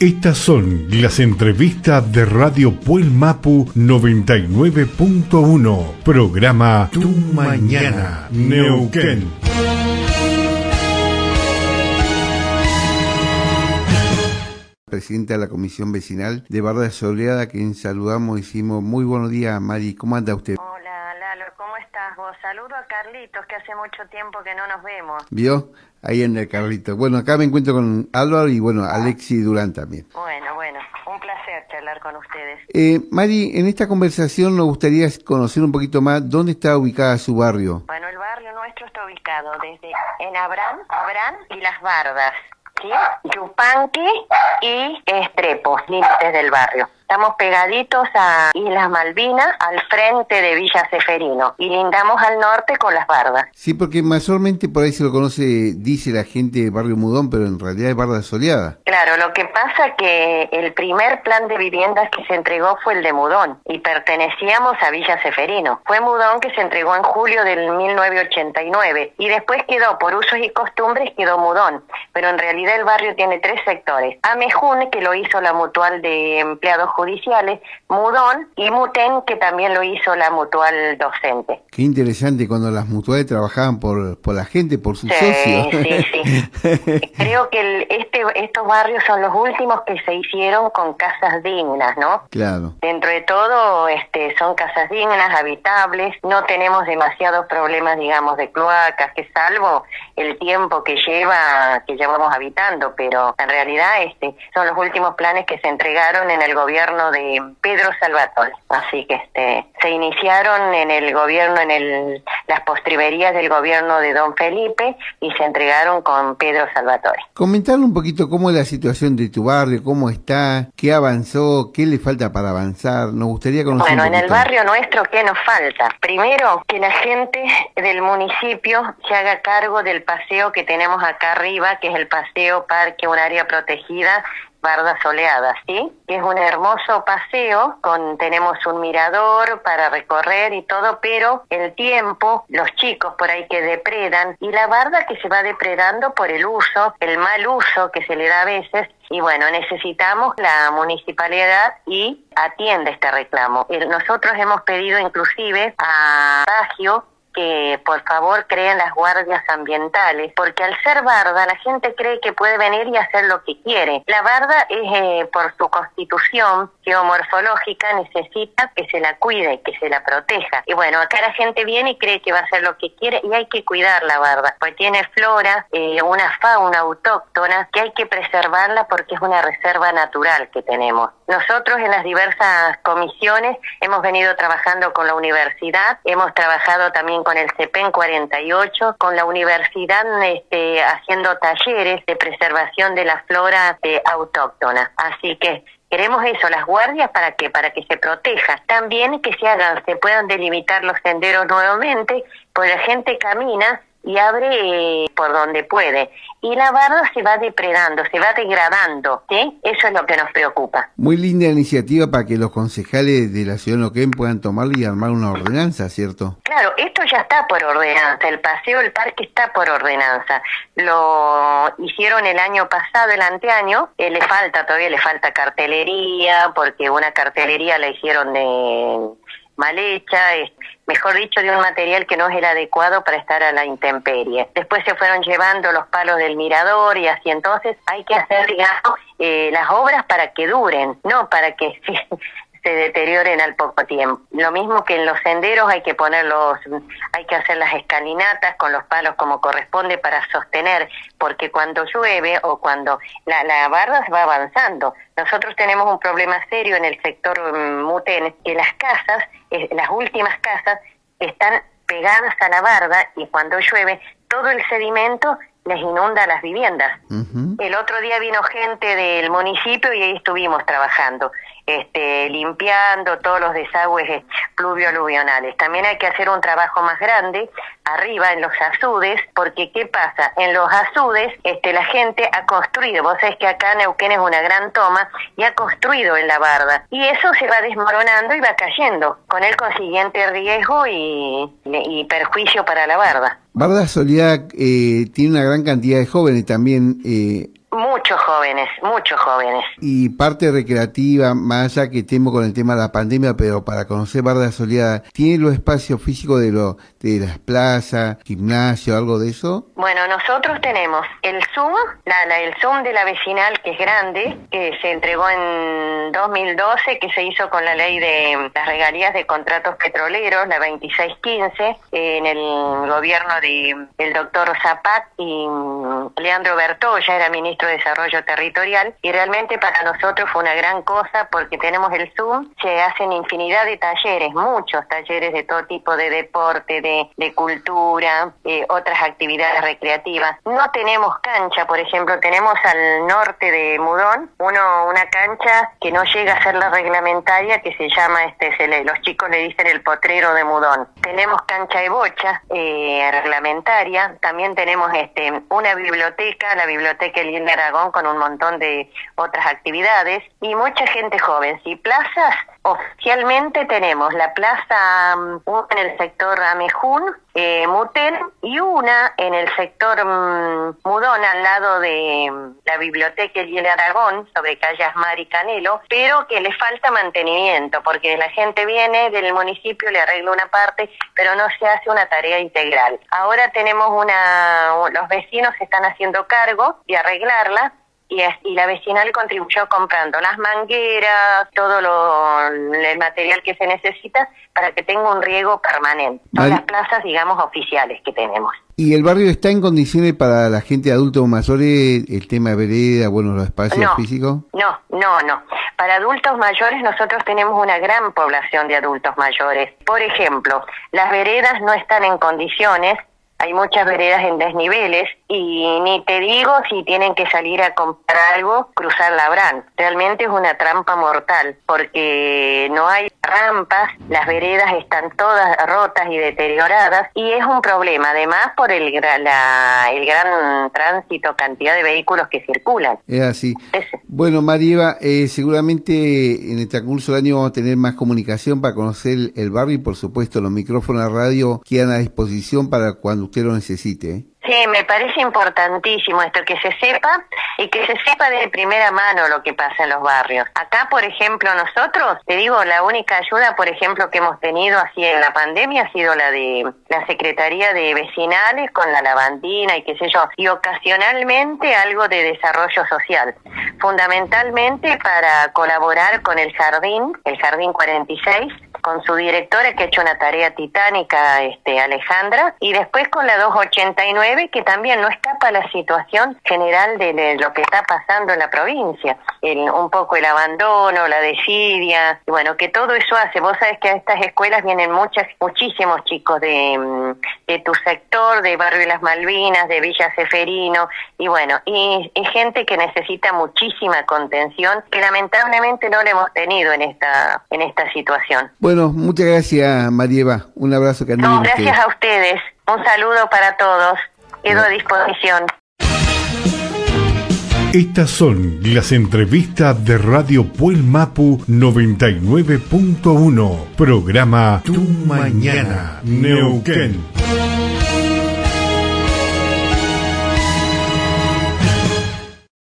Estas son las entrevistas de Radio Puel Mapu 99.1, programa Tu Mañana, Neuquén. presidenta de la Comisión Vecinal de Barra Soleada, a quien saludamos y decimos muy buenos días, Mari, ¿cómo anda usted? Hola, Lalo, ¿cómo estás vos? Saludo a Carlitos, que hace mucho tiempo que no nos vemos. ¿Vio? Ahí en el Carlitos. Bueno, acá me encuentro con Álvaro y bueno, Alexi Durán también. Bueno, bueno, un placer charlar con ustedes. Eh, Mari, en esta conversación nos gustaría conocer un poquito más dónde está ubicada su barrio. Bueno, el barrio nuestro está ubicado desde en Abrán, Abrán y Las Bardas. ¿sí? Yupanqui y Estrepo, límites del barrio. Estamos pegaditos a Islas Malvinas, al frente de Villa Seferino, y lindamos al norte con las bardas. Sí, porque mayormente por ahí se lo conoce, dice la gente Barrio Mudón, pero en realidad es Barda Soleada. Claro, lo que pasa que el primer plan de viviendas que se entregó fue el de Mudón, y pertenecíamos a Villa Seferino. Fue Mudón que se entregó en julio del 1989, y después quedó, por usos y costumbres, quedó Mudón. Pero en realidad el barrio tiene tres sectores. Amejún, que lo hizo la mutual de empleados judiciales, Mudón y Muten, que también lo hizo la mutual docente. Qué interesante cuando las mutuales trabajaban por, por la gente, por sus socios. Sí, sí. Creo que el, este, estos barrios son los últimos que se hicieron con casas dignas, ¿no? Claro. Dentro de todo, este, son casas dignas, habitables, no tenemos demasiados problemas, digamos, de cloacas, que salvo el tiempo que lleva, que llevamos habitando, pero en realidad este, son los últimos planes que se entregaron en el gobierno de Pedro Salvatore. Así que este, se iniciaron en el gobierno, en el, las postrimerías del gobierno de Don Felipe y se entregaron con Pedro Salvatore. Comentar un poquito cómo es la situación de tu barrio, cómo está, qué avanzó, qué le falta para avanzar. Nos gustaría conocer. Bueno, en el barrio nuestro, ¿qué nos falta? Primero, que la gente del municipio se haga cargo del paseo que tenemos acá arriba, que es el paseo parque, un área protegida Barda Soleada, ¿sí? Es un hermoso paseo, con tenemos un mirador para recorrer y todo, pero el tiempo, los chicos por ahí que depredan y la barda que se va depredando por el uso, el mal uso que se le da a veces, y bueno, necesitamos la municipalidad y atiende este reclamo. Nosotros hemos pedido inclusive a Bagio que por favor creen las guardias ambientales, porque al ser barda la gente cree que puede venir y hacer lo que quiere. La barda es eh, por su constitución geomorfológica necesita que se la cuide, que se la proteja. Y bueno, acá la gente viene y cree que va a hacer lo que quiere y hay que cuidar la barda, porque tiene flora, eh, una fauna autóctona que hay que preservarla porque es una reserva natural que tenemos. Nosotros en las diversas comisiones hemos venido trabajando con la universidad, hemos trabajado también con el CEPEN 48, con la universidad este, haciendo talleres de preservación de la flora eh, autóctona. Así que Queremos eso, las guardias para que para que se proteja. También que se hagan, se puedan delimitar los senderos nuevamente, pues la gente camina y abre eh, por donde puede. Y la barda se va depredando, se va degradando, ¿sí? Eso es lo que nos preocupa. Muy linda iniciativa para que los concejales de la ciudad de Noquén puedan tomarla y armar una ordenanza, ¿cierto? Claro, esto ya está por ordenanza, el paseo del parque está por ordenanza. Lo hicieron el año pasado, el anteaño, eh, le falta, todavía le falta cartelería, porque una cartelería la hicieron de mal hecha, mejor dicho, de un material que no es el adecuado para estar a la intemperie. Después se fueron llevando los palos del mirador y así entonces hay que hacer, digamos, eh, las obras para que duren, no para que se deterioren al poco tiempo. Lo mismo que en los senderos hay que ponerlos, hay que hacer las escalinatas con los palos como corresponde para sostener, porque cuando llueve o cuando la, la barda va avanzando. Nosotros tenemos un problema serio en el sector mm, Muten, que las casas, eh, las últimas casas, están pegadas a la barda y cuando llueve todo el sedimento les inunda las viviendas. El otro día vino gente del municipio y ahí estuvimos trabajando este, limpiando todos los desagües pluvio-aluvionales. También hay que hacer un trabajo más grande arriba en los azudes, porque ¿qué pasa? En los azudes este, la gente ha construido, vos sabés que acá Neuquén es una gran toma, y ha construido en la barda. Y eso se va desmoronando y va cayendo, con el consiguiente riesgo y, y perjuicio para la barda. Barda Soledad eh, tiene una gran cantidad de jóvenes también. Eh, Muchos jóvenes, muchos jóvenes. Y parte recreativa, más allá que temo con el tema de la pandemia, pero para conocer Barda Soleada, ¿tiene los espacios físicos de, lo, de las plazas, gimnasio, algo de eso? Bueno, nosotros tenemos el Zoom, la, el Zoom de la vecinal, que es grande, que se entregó en 2012, que se hizo con la ley de las regalías de contratos petroleros, la 2615, en el gobierno del el doctor Zapat y Leandro Bertó, ya era ministro de Desarrollo Territorial y realmente para nosotros fue una gran cosa porque tenemos el Zoom, se hacen infinidad de talleres, muchos talleres de todo tipo de deporte, de, cultura, eh, otras actividades recreativas. No tenemos cancha, por ejemplo, tenemos al norte de Mudón uno, una cancha que no llega a ser la reglamentaria que se llama, este se le, los chicos le dicen el potrero de Mudón. Tenemos cancha de bocha eh, reglamentaria, también tenemos este una biblioteca, la biblioteca Elín de Aragón con un montón de otras actividades y mucha gente joven. Si plazas, oficialmente tenemos la plaza um, en el sector Amejún, eh, Muten y una en el sector um, Mudón al lado de mm, la biblioteca de Aragón sobre calle Asmar y Canelo, pero que le falta mantenimiento porque la gente viene del municipio, le arregla una parte, pero no se hace una tarea integral. Ahora tenemos una, los vecinos están haciendo cargo de y, y la vecinal contribuyó comprando las mangueras, todo lo, el material que se necesita para que tenga un riego permanente. Todas las plazas, digamos, oficiales que tenemos. ¿Y el barrio está en condiciones para la gente adulta o mayores, el tema de vereda, bueno, los espacios físicos? No, no, no. Para adultos mayores nosotros tenemos una gran población de adultos mayores. Por ejemplo, las veredas no están en condiciones hay muchas veredas en desniveles y ni te digo si tienen que salir a comprar algo, cruzar la Brán. Realmente es una trampa mortal porque no hay rampas, las veredas están todas rotas y deterioradas y es un problema además por el, la, el gran tránsito, cantidad de vehículos que circulan. Es así. Bueno, Marieva, eh, seguramente en el transcurso del año vamos a tener más comunicación para conocer el barrio y por supuesto los micrófonos de radio quedan a disposición para cuando usted lo necesite. ¿eh? Sí, me parece importantísimo esto, que se sepa y que se sepa de primera mano lo que pasa en los barrios. Acá, por ejemplo, nosotros, te digo, la única ayuda, por ejemplo, que hemos tenido así en la pandemia ha sido la de la Secretaría de Vecinales con la lavandina y qué sé yo, y ocasionalmente algo de desarrollo social, fundamentalmente para colaborar con el jardín, el Jardín 46, con su directora que ha hecho una tarea titánica, este Alejandra, y después con la 289 que también no escapa la situación general de, lo que está pasando en la provincia, el, un poco el abandono, la desidia, y bueno, que todo eso hace, vos sabés que a estas escuelas vienen muchas, muchísimos chicos de, de tu sector, de Barrio de las Malvinas, de Villa Seferino, y bueno, y, y gente que necesita muchísima contención, que lamentablemente no la hemos tenido en esta, en esta situación. Muchas gracias, Marieva. Un abrazo que No, gracias a ustedes. Un saludo para todos. Quedo a disposición. Estas son las entrevistas de Radio Puel Mapu 99.1. Programa Tu Mañana, Neuquén.